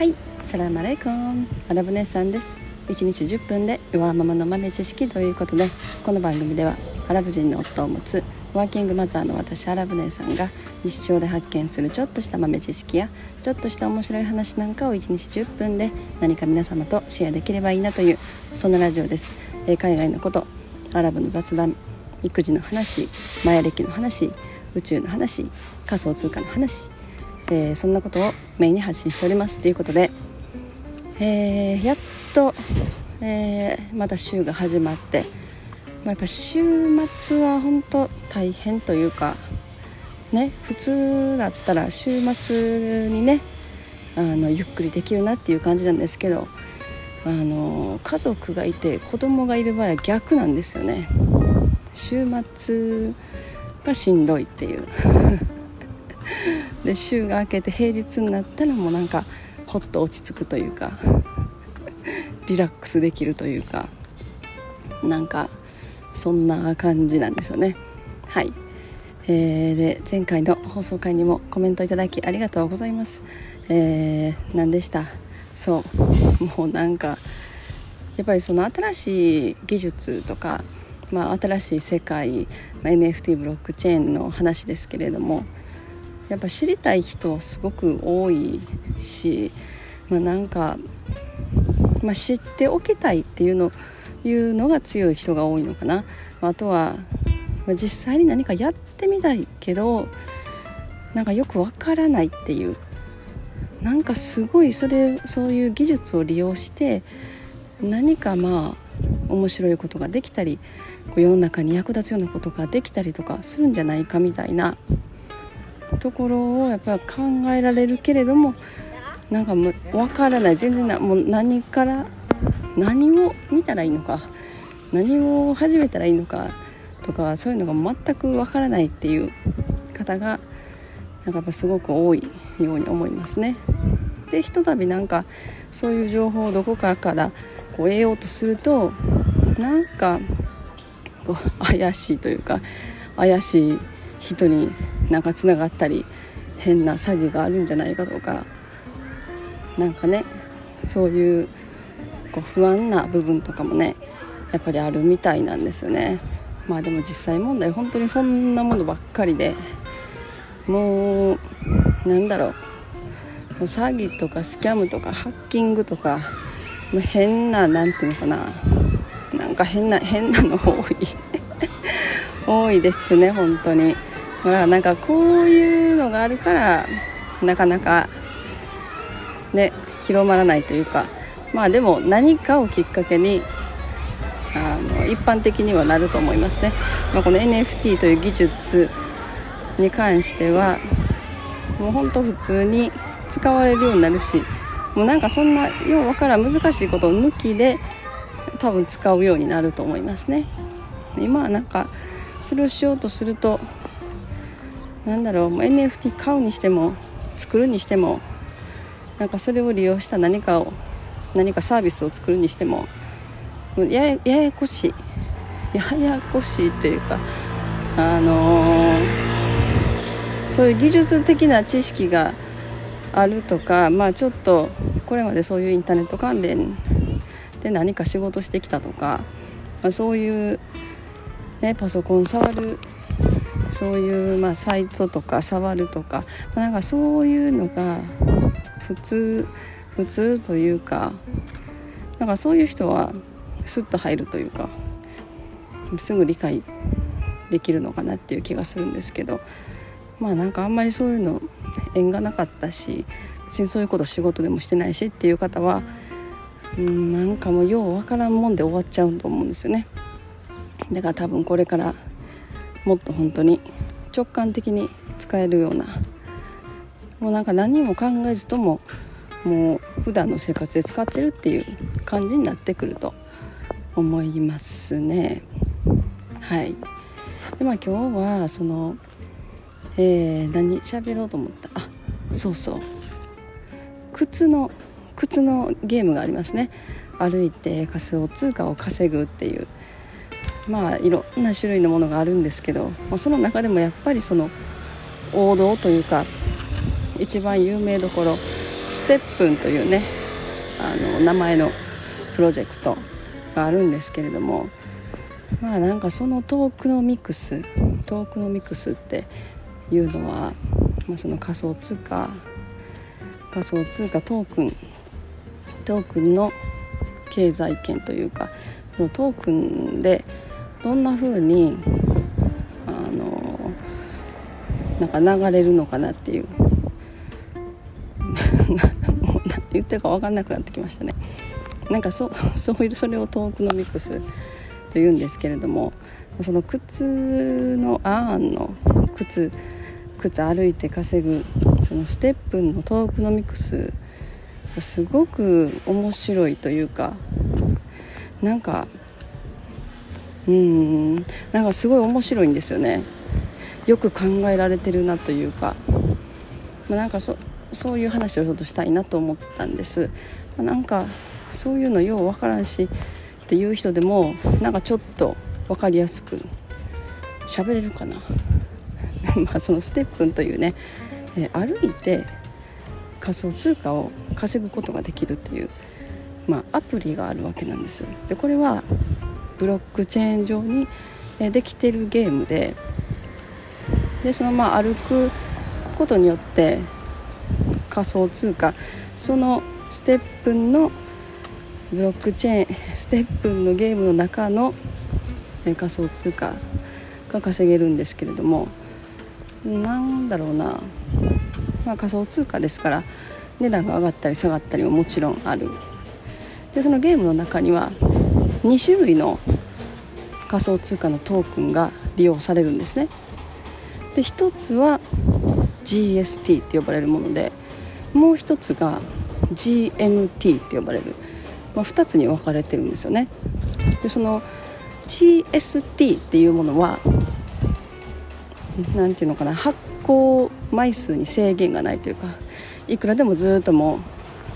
はいサラマレイコン。アラブ姉さんです。1日10分で弱ママの豆知識ということでこの番組ではアラブ人の夫を持つワーキングマザーの私アラブ姉さんが日常で発見するちょっとした豆知識やちょっとした面白い話なんかを1日10分で何か皆様とシェアできればいいなというそんなラジオです、え海外のことアラブの雑談育児の話マヤ歴の話宇宙の話仮想通貨の話えー、そんなことをメインに発信しておりますということで、えー、やっと、えー、また週が始まって、まあ、やっぱ週末は本当大変というかね普通だったら週末にねあのゆっくりできるなっていう感じなんですけどあの家族がいて子供がいる場合は逆なんですよね。週末がしんどいっていう。で週が明けて平日になったらもうなんかほっと落ち着くというか リラックスできるというかなんかそんな感じなんですよね。はい、えー、で前回の放送回にもコメントいただきありがとうございます。えー、何でした？そう。もうなんかやっぱりその新しい技術とか、まあ、新しい世界、まあ、NFT ブロックチェーンの話ですけれどもやっぱ知りたい人はすごく多いし、まあ、なんか、まあ、知っておきたいっていうのいうのが強い人が多いのかな。あとは、まあ、実際に何かやってみたいけどなんかよくわからないっていうなんかすごいそれそういう技術を利用して何かまあ面白いことができたりこう世の中に役立つようなことができたりとかするんじゃないかみたいなところをやっぱり考えられるけれどもなんかもう分からない全然なもう何から何を見たらいいのか何を始めたらいいのかとかそういうのが全く分からないっていう方がなんかやっぱすごく多いように思いますね。でひとたびなんかそういう情報をどこかからこう得ようとするとなんかこう怪しいというか怪しい人になんかつながったり変な詐欺があるんじゃないかとかなんかねそういうこう不安な部分とかもねやっぱりあるみたいなんですよね。まあでも実際問題本当にそんなものばっかりでもうなんだろう。詐欺とかスキャムとかハッキングとかもう変な何ていうのかな。なんか変な変なの多い。多いですね本当に。まあなんかこういうのがあるからなかなかね広まらないというか。まあでも何かをきっかけにあの一般的にはなると思いますね、まあ、この NFT という技術に関してはもうほんと普通に使われるようになるしもうなんかそんなようわからん難しいことを抜きで多分使うようになると思いますね。今はなんかそれをしようとするとなんだろう NFT 買うにしても作るにしてもなんかそれを利用した何かを何かサービスを作るにしてもややややこしい。ややこしいというかあのー、そういう技術的な知識があるとかまあちょっとこれまでそういうインターネット関連で何か仕事してきたとか、まあ、そういう、ね、パソコン触るそういう、まあ、サイトとか触るとか、まあ、なんかそういうのが普通普通というかなんかそういう人はスッと入るというかすぐ理解できるのかなっていう気がするんですけどまあなんかあんまりそういうの縁がなかったし別にそういうこと仕事でもしてないしっていう方はうんなんかもうようわからんもんで終わっちゃうと思うんですよね。だから多分これからもっと本当に直感的に使えるようなもうなんか何も考えずとももう普段の生活で使ってるっていう感じになってくると思いますね。はい。でまあ今日はその、えー、何喋ろうと思った？あそうそう。靴の靴のゲームがありますね。歩いて仮想通貨を稼ぐっていうまあいろんな種類のものがあるんですけど、まあ、その中でもやっぱりその王道というか一番有名どころ STEPN というねあの名前のプロジェクトがあるんですけれどもまあなんかそのトークノミクストークノミクスっていうのは、まあ、その仮想通貨仮想通貨トークントークンの経済圏というかそのトークンでどんな風にあのなんか流れるのかなっていう。もう何言ってるか分かんなくなってきましたね。なんかそそういうそれをトークノミクスというんですけれどもその靴のアーンの靴靴歩いて稼ぐそのステップのトークノミクスがすごく面白いというかなんかうん。なんかすごい面白いんですよね。よく考えられてるなというか、まあ、なんかそそういう話をちょっとしたいなと思ったんです、まあ、なんかそういうのよう分からんしっていう人でもなんかちょっと分かりやすく喋れるかな。まあそのステップンというね、えー、歩いて仮想通貨を稼ぐことができるという、まあ、アプリがあるわけなんですよ。でこれはブロックチェーン上にできてるゲームででそのまあ歩くことによって仮想通貨そのステップンのブロックチェーン ステップンのゲームの中の仮想通貨が稼げるんですけれどもなんだろうな、まあ、仮想通貨ですから値段が上がったり下がったりももちろんある。でそのゲームの中には2種類の仮想通貨のトークンが利用されるんですね。で1つは GST って呼ばれるものでもう1つが GMT って呼ばれる、まあ、2つに分かれてるんですよね。でその GST っていうものは何て言うのかな発行枚数に制限がないというかいくらでもずっとも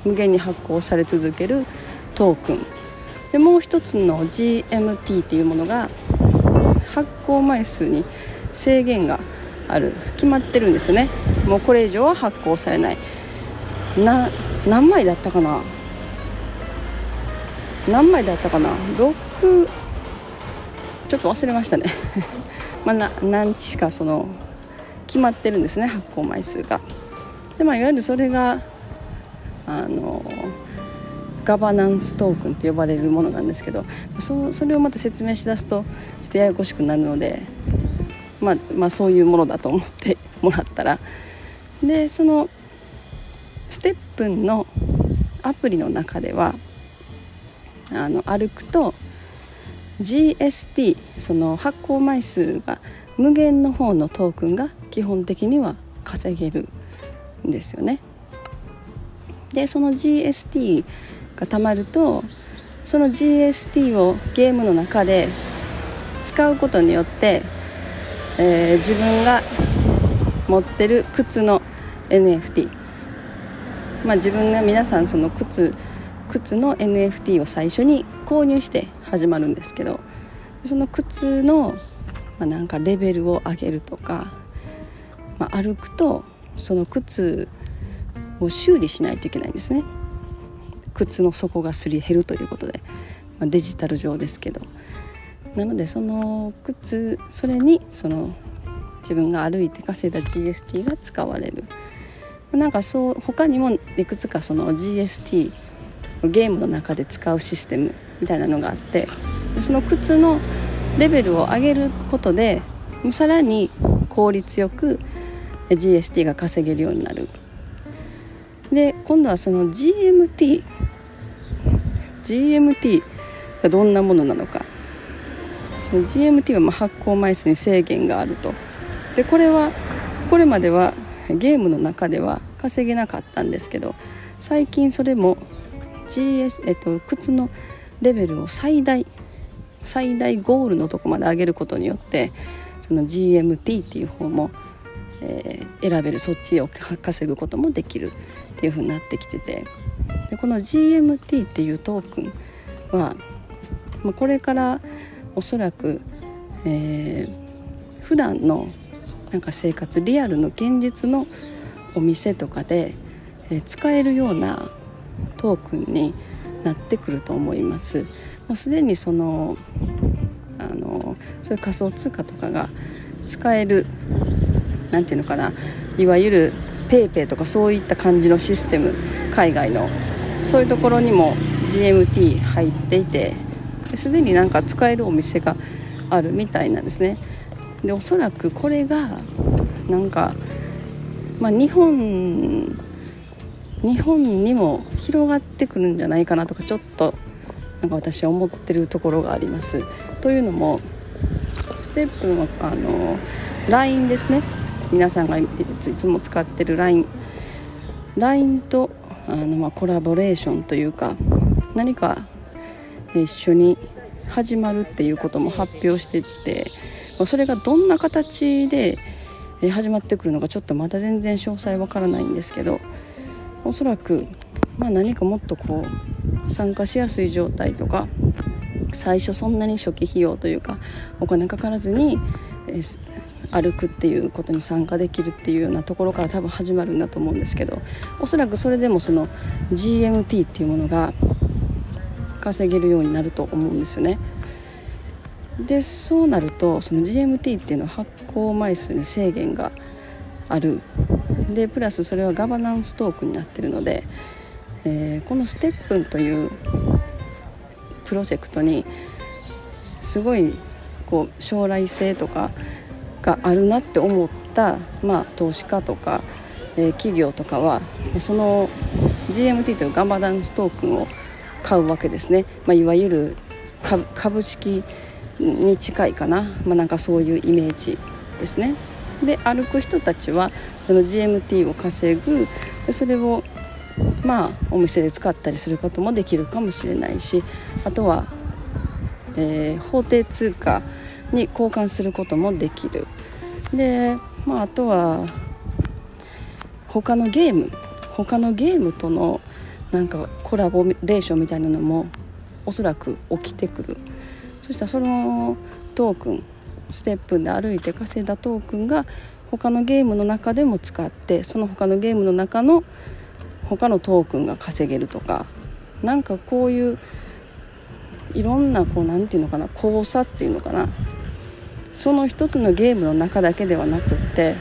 う無限に発行され続けるトークン。でもう一つの GMT っていうものが発行枚数に制限がある。決まってるんですよね。もうこれ以上は発行されない。な何枚だったかな？何枚だったかな？6ちょっと忘れましたね。まあ、な何しかその決まってるんですね発行枚数が。でまあいわゆるそれがあのガバナンストークンって呼ばれるものなんですけどそそれをまた説明しだすとちょっとややこしくなるので、まあ、まあそういうものだと思って もらったらでそのステップンのアプリの中ではあの歩くと GST その発行枚数が無限の方のトークンが基本的には稼げるんですよね。でその GST がたまるとその GST をゲームの中で使うことによって、えー、自分が持ってる靴の NFT まあ自分が皆さんその靴靴の NFT を最初に購入して始まるんですけどその靴の、まあ、なんかレベルを上げるとか、まあ、歩くとその靴を修理しないといけないんですね。靴の底がすり減るということで、まあ、デジタル上ですけど。なのでその靴それにその自分が歩いて稼いだ GST が使われる。なんかそう他にもいくつかその GST ゲームの中で使うシステムみたいなのがあってその靴のレベルを上げることでさらに効率よく GST が稼げるようになる。で今度はその GMT GMT がどんなものなのか。その GMT はま発行枚数に制限があると。でこれはこれまではゲームの中では稼げなかったんですけど最近それも GS、えっと、靴のレベルを最大最大ゴールのとこまで上げることによってその GMT っていう方も、えー、選べるそっちを稼ぐこともできるっていう風になってきててでこの GMT っていうトークンは、まあ、これからおそらく、えー、普段のなんか生活リアルの現実のお店とかでえ使えるようなトークンになってくると思います。もうすでにそのあのそういう仮想通貨とかが使える何て言うのかないわゆる PayPay とかそういった感じのシステム海外の。そういうところにも GMT 入っていてすでになんか使えるお店があるみたいなんですね。でおそらくこれがなんか、まあ、日本日本にも広がってくるんじゃないかなとかちょっとなんか私は思ってるところがあります。というのもステップのあの LINE ですね。皆さんがいつも使ってる LINE LINE とあのまあコラボレーションというか何か一緒に始まるっていうことも発表してってそれがどんな形で始まってくるのかちょっとまだ全然詳細わからないんですけどおそらく、まあ、何かもっとこう参加しやすい状態とか最初そんなに初期費用というかお金かからずに、歩くっていうことに参加できるっていうようなところから多分始まるんだと思うんですけどおそらくそれでもその GMT っていうものが稼げるようになると思うんですよね。でそうなるとその GMT っていうのは発行枚数に制限があるでプラスそれはガバナンストークになってるので、えー、このステップンというプロジェクトにすごいこう将来性とかがあるなって思った、まあ、投資家とか、えー、企業とかはその GMT というガンバナンストークンを買うわけですね、まあ、いわゆる株式に近いかな、まあ、なんかそういうイメージですね。で歩く人たちはその GMT を稼ぐそれをまあお店で使ったりすることもできるかもしれないしあとは、えー、法定通貨に交換することもできる。で、まあ、あとは他のゲーム他のゲームとのなんかコラボレーションみたいなのもおそらく起きてくる。そしたらそのトークンステップで歩いて稼いだトークンが他のゲームの中でも使ってその他のゲームの中の他のトークンが稼げるとかなんかこういういろんなこう何て言うのかな交差っていうのかなその一つのゲームの中だけではなくって、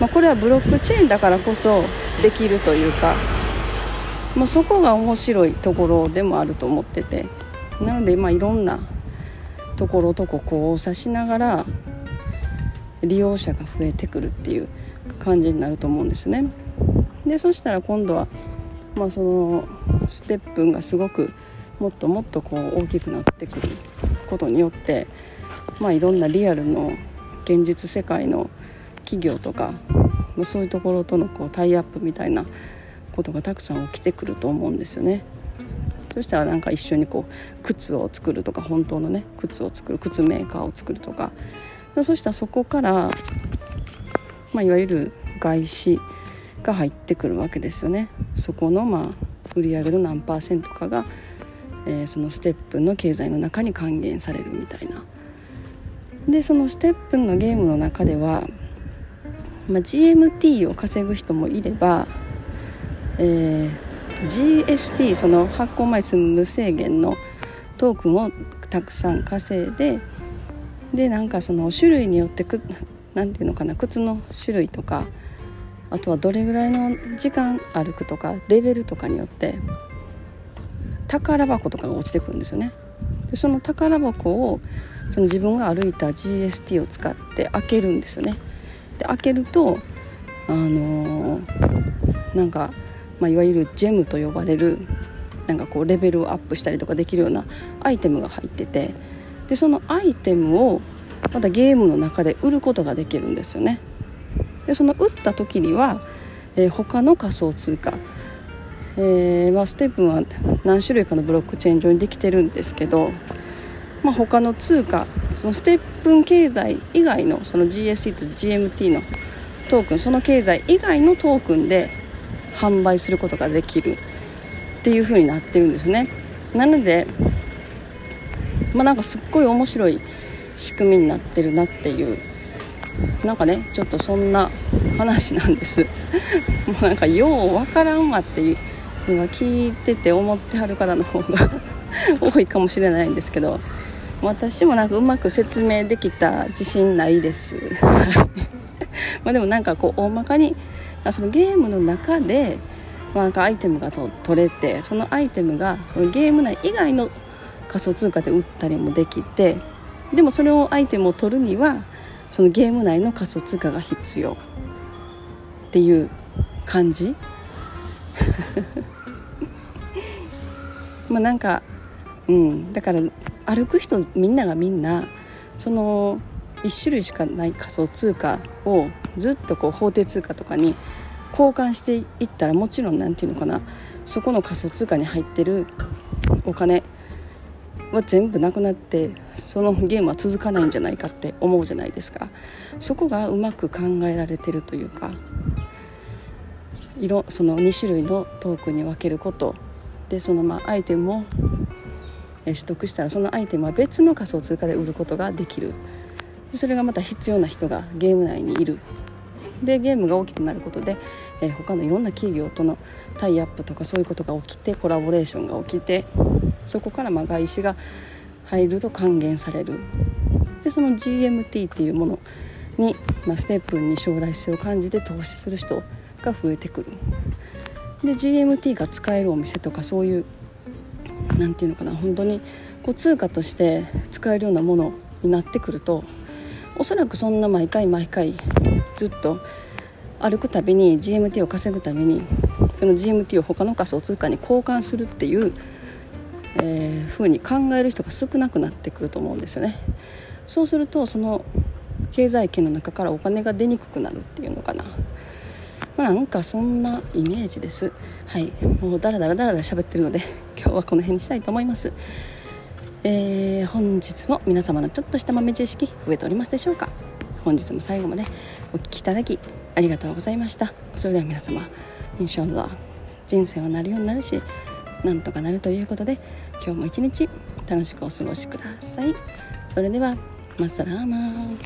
まあ、これはブロックチェーンだからこそできるというかまあ、そこが面白いところでもあると思っててなのでまあいろんなところとこ交差しながら利用者が増えてくるっていう感じになると思うんですね。でそしたら今度は、まあ、そのステップがすごくもっともっとこう大きくなってくることによって、まあ、いろんなリアルの現実世界の企業とかそういうところとのこうタイアップみたいなことがたくさん起きてくると思うんですよね。そしたらなんか一緒にこう靴を作るとか本当のね靴を作る靴メーカーを作るとかそしたらそこから、まあ、いわゆる外資が入ってくるわけですよね。そこのまあ売上の何パーセントかが、えー、そのステップの経済の中に還元されるみたいな。でそのステップのゲームの中では、まあ、GMT を稼ぐ人もいればえー、GST その発行枚数無制限のトークンをたくさん稼いででなんかその種類によってくなんていうのかな靴の種類とかあとはどれぐらいの時間歩くとかレベルとかによって宝箱とかが落ちてくるんですよね。でその宝箱をその自分が歩いた GST を使って開けるんですよね。で開けるとあのー、なんかまあ、いわゆるジェムと呼ばれるなんかこうレベルをアップしたりとかできるようなアイテムが入っててでそのアイテムをまたゲームの中で売ることができるんですよね。でその売った時には、えー、他の仮想通貨、えーまあ、ステップは何種類かのブロックチェーン上にできてるんですけど、まあ、他の通貨そのステップン経済以外のその GST と GMT のトークンその経済以外のトークンで販売することができるっていう風になってるんですね。なのでまあなんかすっごい面白い仕組みになってるなっていうなんかねちょっとそんな話なんです。もうなんかようわからんわっていうのは聞いてて思ってはる方の方が 多いかもしれないんですけど。私もなんかうまく説明できた自信ないです。まあでもなんかこう大まかにそのゲームの中でなんかアイテムがと取れてそのアイテムがそのゲーム内以外の仮想通貨で売ったりもできてでもそれをアイテムを取るにはそのゲーム内の仮想通貨が必要っていう感じ。まあなんかうんだから歩く人みんながみんなその1種類しかない仮想通貨をずっとこう法定通貨とかに交換していったらもちろん何て言うのかなそこの仮想通貨に入ってるお金は全部なくなってそのゲームは続かないんじゃないかって思うじゃないですか。そこがうまく考えられてるというか色その2種類のトークに分けること。でそのまあアイテムを取得したらそのアイテムは別の仮想通貨で売ることができる。それがまた必要な人がゲーム内にいる。でゲームが大きくなることで、えー、他のいろんな企業とのタイアップとかそういうことが起きてコラボレーションが起きてそこからまあ外資が入ると還元される。でその GMT っていうものに、まあ、ステップに将来性を感じて投資する人が増えてくる。で GMT が使えるお店とかそういう何て言うのかな本当にこう通貨として使えるようなものになってくるとおそらくそんな毎回毎回ずっと歩くたびに GMT を稼ぐためにその GMT を他の仮想通貨に交換するっていう、えー、風に考える人が少なくなってくると思うんですよね。そうするとその経済圏の中からお金が出にくくなるっていうのかな。まあ、なんかそんなイメージです。はい、もうダラダラダラダラ喋ってるので 今日はこの辺にしたいと思います。えー、本日も皆様のちょっとした豆知識増えておりますでしょうか？本日も最後までお聴きいただきありがとうございました。それでは皆様インシャンラ人生はなるようになるしなんとかなるということで今日も一日楽しくお過ごしください。それではマッサラーマン。